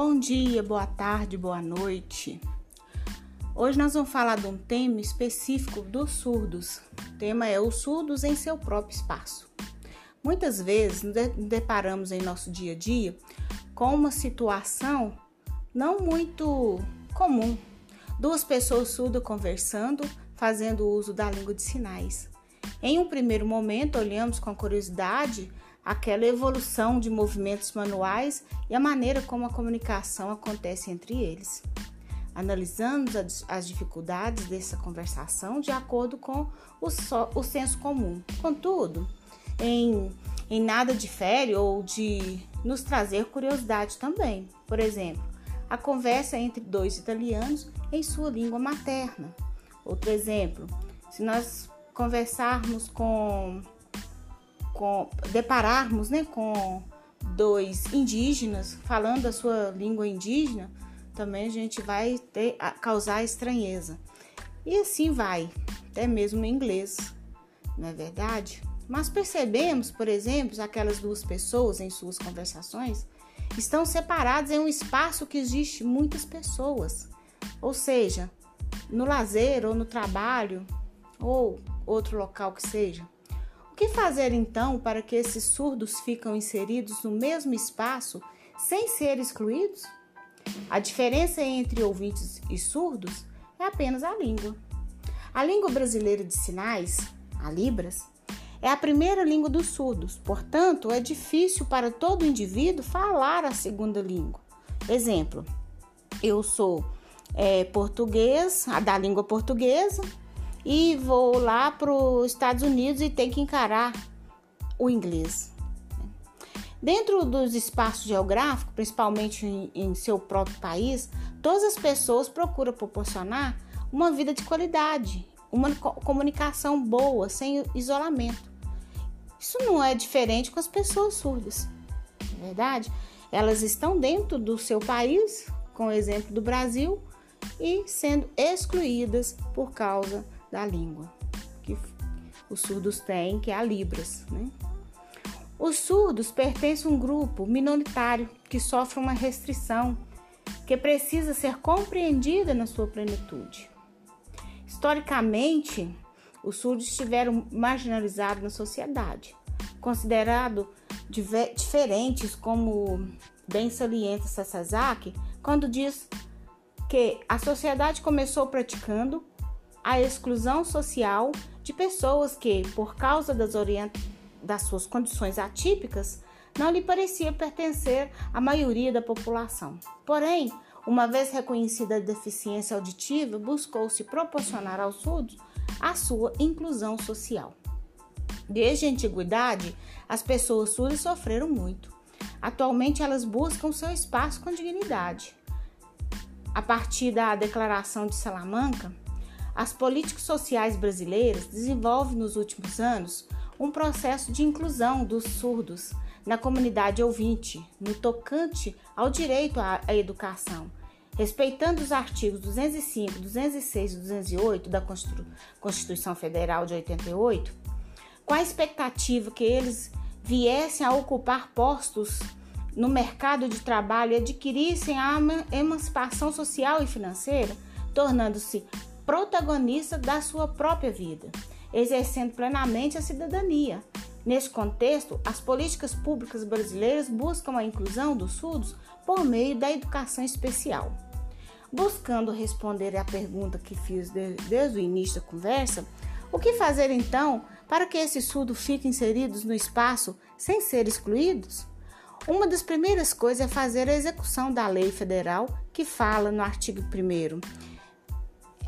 Bom dia, boa tarde, boa noite. Hoje nós vamos falar de um tema específico dos surdos. O tema é os surdos em seu próprio espaço. Muitas vezes nos deparamos em nosso dia a dia com uma situação não muito comum. Duas pessoas surdas conversando, fazendo uso da língua de sinais. Em um primeiro momento, olhamos com curiosidade aquela evolução de movimentos manuais e a maneira como a comunicação acontece entre eles. Analisamos as dificuldades dessa conversação de acordo com o, so, o senso comum. Contudo, em, em nada difere ou de nos trazer curiosidade também. Por exemplo, a conversa entre dois italianos em sua língua materna. Outro exemplo, se nós conversarmos com com, depararmos né, com dois indígenas falando a sua língua indígena, também a gente vai ter, causar estranheza. E assim vai, até mesmo em inglês, não é verdade? Mas percebemos, por exemplo, aquelas duas pessoas em suas conversações estão separadas em um espaço que existe muitas pessoas, ou seja, no lazer ou no trabalho ou outro local que seja que fazer então para que esses surdos ficam inseridos no mesmo espaço sem ser excluídos? A diferença entre ouvintes e surdos é apenas a língua. A língua brasileira de sinais, a Libras, é a primeira língua dos surdos, portanto, é difícil para todo indivíduo falar a segunda língua. Exemplo: eu sou é, português, a da língua portuguesa, e vou lá para os Estados Unidos e tenho que encarar o inglês. Dentro dos espaços geográficos, principalmente em, em seu próprio país, todas as pessoas procuram proporcionar uma vida de qualidade, uma comunicação boa, sem isolamento. Isso não é diferente com as pessoas surdas, é verdade? Elas estão dentro do seu país, com o exemplo do Brasil, e sendo excluídas por causa da língua que os surdos têm, que é a Libras. Né? Os surdos pertencem a um grupo minoritário que sofre uma restrição que precisa ser compreendida na sua plenitude. Historicamente, os surdos estiveram marginalizados na sociedade, considerados diferentes, como bem salienta Sasaki, quando diz que a sociedade começou praticando a exclusão social de pessoas que, por causa das, das suas condições atípicas, não lhe parecia pertencer à maioria da população. Porém, uma vez reconhecida a deficiência auditiva, buscou-se proporcionar aos surdos a sua inclusão social. Desde a antiguidade, as pessoas surdas sofreram muito. Atualmente, elas buscam seu espaço com dignidade. A partir da Declaração de Salamanca, as políticas sociais brasileiras desenvolvem nos últimos anos um processo de inclusão dos surdos na comunidade ouvinte, no tocante ao direito à educação, respeitando os artigos 205, 206 e 208 da Constituição Federal de 88, com a expectativa que eles viessem a ocupar postos no mercado de trabalho e adquirissem a emancipação social e financeira, tornando-se protagonista da sua própria vida, exercendo plenamente a cidadania. Neste contexto, as políticas públicas brasileiras buscam a inclusão dos surdos por meio da educação especial. Buscando responder à pergunta que fiz desde o início da conversa, o que fazer então para que esses surdos fiquem inseridos no espaço sem ser excluídos? Uma das primeiras coisas é fazer a execução da lei federal que fala no artigo 1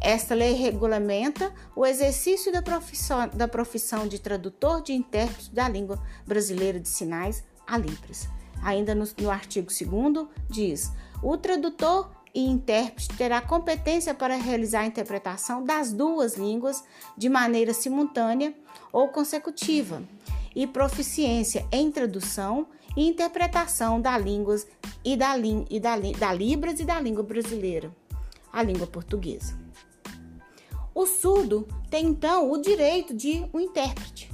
esta lei regulamenta o exercício da profissão, da profissão de tradutor de intérprete da língua brasileira de sinais, a Libras. Ainda no, no artigo 2 diz: o tradutor e intérprete terá competência para realizar a interpretação das duas línguas de maneira simultânea ou consecutiva e proficiência em tradução e interpretação da línguas e da, e da, da Libras e da língua brasileira, a língua portuguesa. O surdo tem então o direito de um intérprete.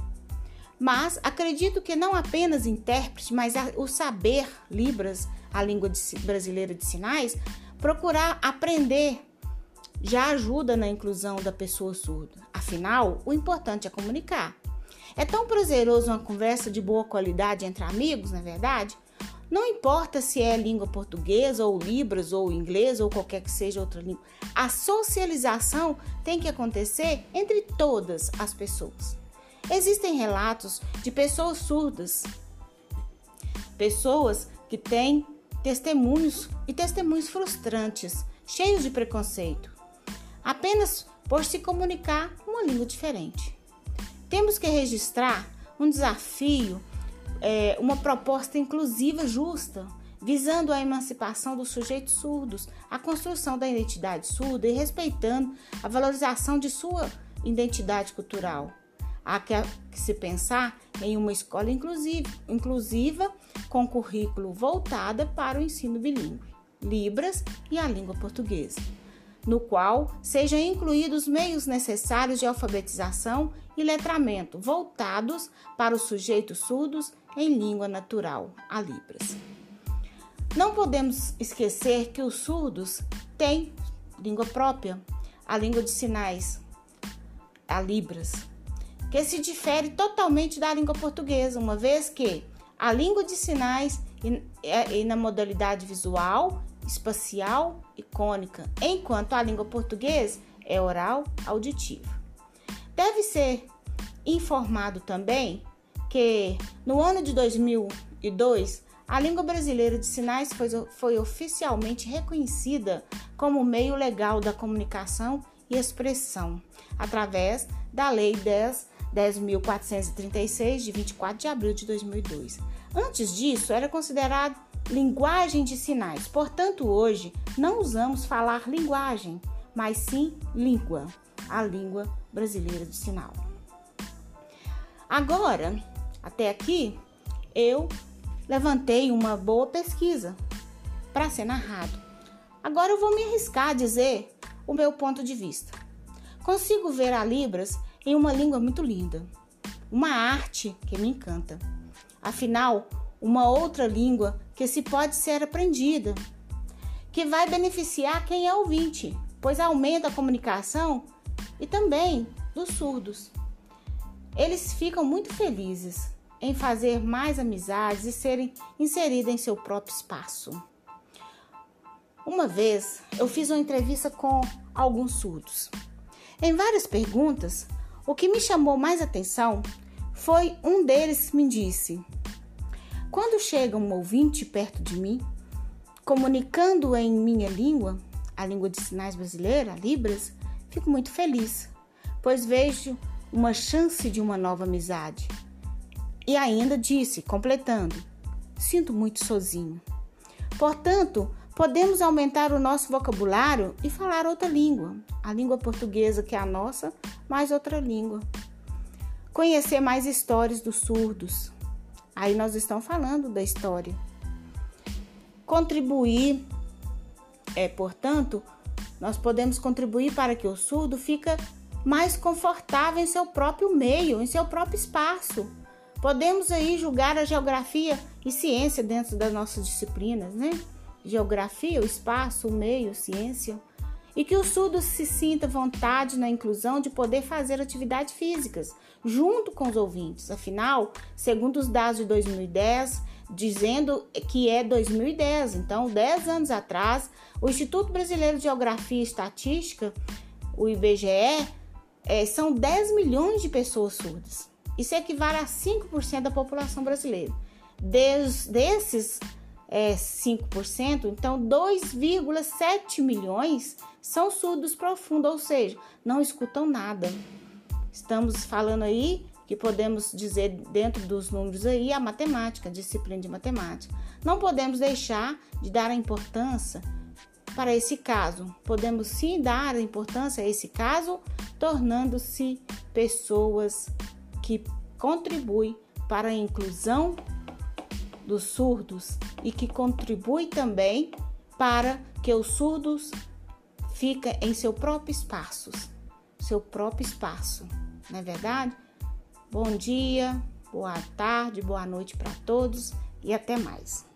Mas acredito que não apenas intérprete, mas o saber Libras, a língua de, brasileira de sinais, procurar aprender já ajuda na inclusão da pessoa surda. Afinal, o importante é comunicar. É tão prazeroso uma conversa de boa qualidade entre amigos, na é verdade? Não importa se é língua portuguesa ou libras ou inglês ou qualquer que seja outra língua. A socialização tem que acontecer entre todas as pessoas. Existem relatos de pessoas surdas, pessoas que têm testemunhos e testemunhos frustrantes, cheios de preconceito, apenas por se comunicar uma língua diferente. Temos que registrar um desafio é, uma proposta inclusiva justa, visando a emancipação dos sujeitos surdos, a construção da identidade surda e respeitando a valorização de sua identidade cultural. Há que se pensar em uma escola inclusiva, inclusiva com currículo voltada para o ensino bilíngue, Libras e a língua portuguesa no qual sejam incluídos meios necessários de alfabetização e letramento voltados para os sujeitos surdos em língua natural, a Libras. Não podemos esquecer que os surdos têm língua própria, a língua de sinais, a Libras, que se difere totalmente da língua portuguesa, uma vez que a língua de sinais e, e na modalidade visual espacial e cônica, enquanto a língua portuguesa é oral auditiva. Deve ser informado também que no ano de 2002 a língua brasileira de sinais foi, foi oficialmente reconhecida como meio legal da comunicação e expressão, através da Lei 10 10.436, de 24 de abril de 2002. Antes disso, era considerado linguagem de sinais. Portanto, hoje não usamos falar linguagem, mas sim língua, a língua brasileira de sinal. Agora, até aqui, eu levantei uma boa pesquisa para ser narrado. Agora eu vou me arriscar a dizer o meu ponto de vista. Consigo ver a Libras em uma língua muito linda, uma arte que me encanta. Afinal, uma outra língua que se pode ser aprendida, que vai beneficiar quem é ouvinte, pois aumenta a comunicação e também dos surdos. Eles ficam muito felizes em fazer mais amizades e serem inseridos em seu próprio espaço. Uma vez eu fiz uma entrevista com alguns surdos. Em várias perguntas, o que me chamou mais atenção foi um deles me disse: quando chega um ouvinte perto de mim, comunicando em minha língua, a língua de sinais brasileira, Libras, fico muito feliz, pois vejo uma chance de uma nova amizade. E ainda disse, completando: sinto muito sozinho. Portanto, podemos aumentar o nosso vocabulário e falar outra língua, a língua portuguesa que é a nossa, mais outra língua. Conhecer mais histórias dos surdos, Aí nós estamos falando da história. Contribuir, é, portanto, nós podemos contribuir para que o surdo fique mais confortável em seu próprio meio, em seu próprio espaço. Podemos aí julgar a geografia e ciência dentro das nossas disciplinas, né? Geografia, o espaço, o meio, ciência. E que o surdo se sinta vontade na inclusão de poder fazer atividades físicas, junto com os ouvintes. Afinal, segundo os dados de 2010, dizendo que é 2010, então 10 anos atrás, o Instituto Brasileiro de Geografia e Estatística, o IBGE, é, são 10 milhões de pessoas surdas. Isso equivale a 5% da população brasileira. Des, desses é, 5%, então 2,7 milhões são surdos profundos, ou seja, não escutam nada. Estamos falando aí que podemos dizer dentro dos números aí a matemática, a disciplina de matemática. Não podemos deixar de dar a importância para esse caso. Podemos sim dar importância a esse caso, tornando-se pessoas que contribuem para a inclusão dos surdos e que contribui também para que os surdos fiquem em seu próprio espaço, seu próprio espaço não é verdade? Bom dia, boa tarde, boa noite para todos e até mais.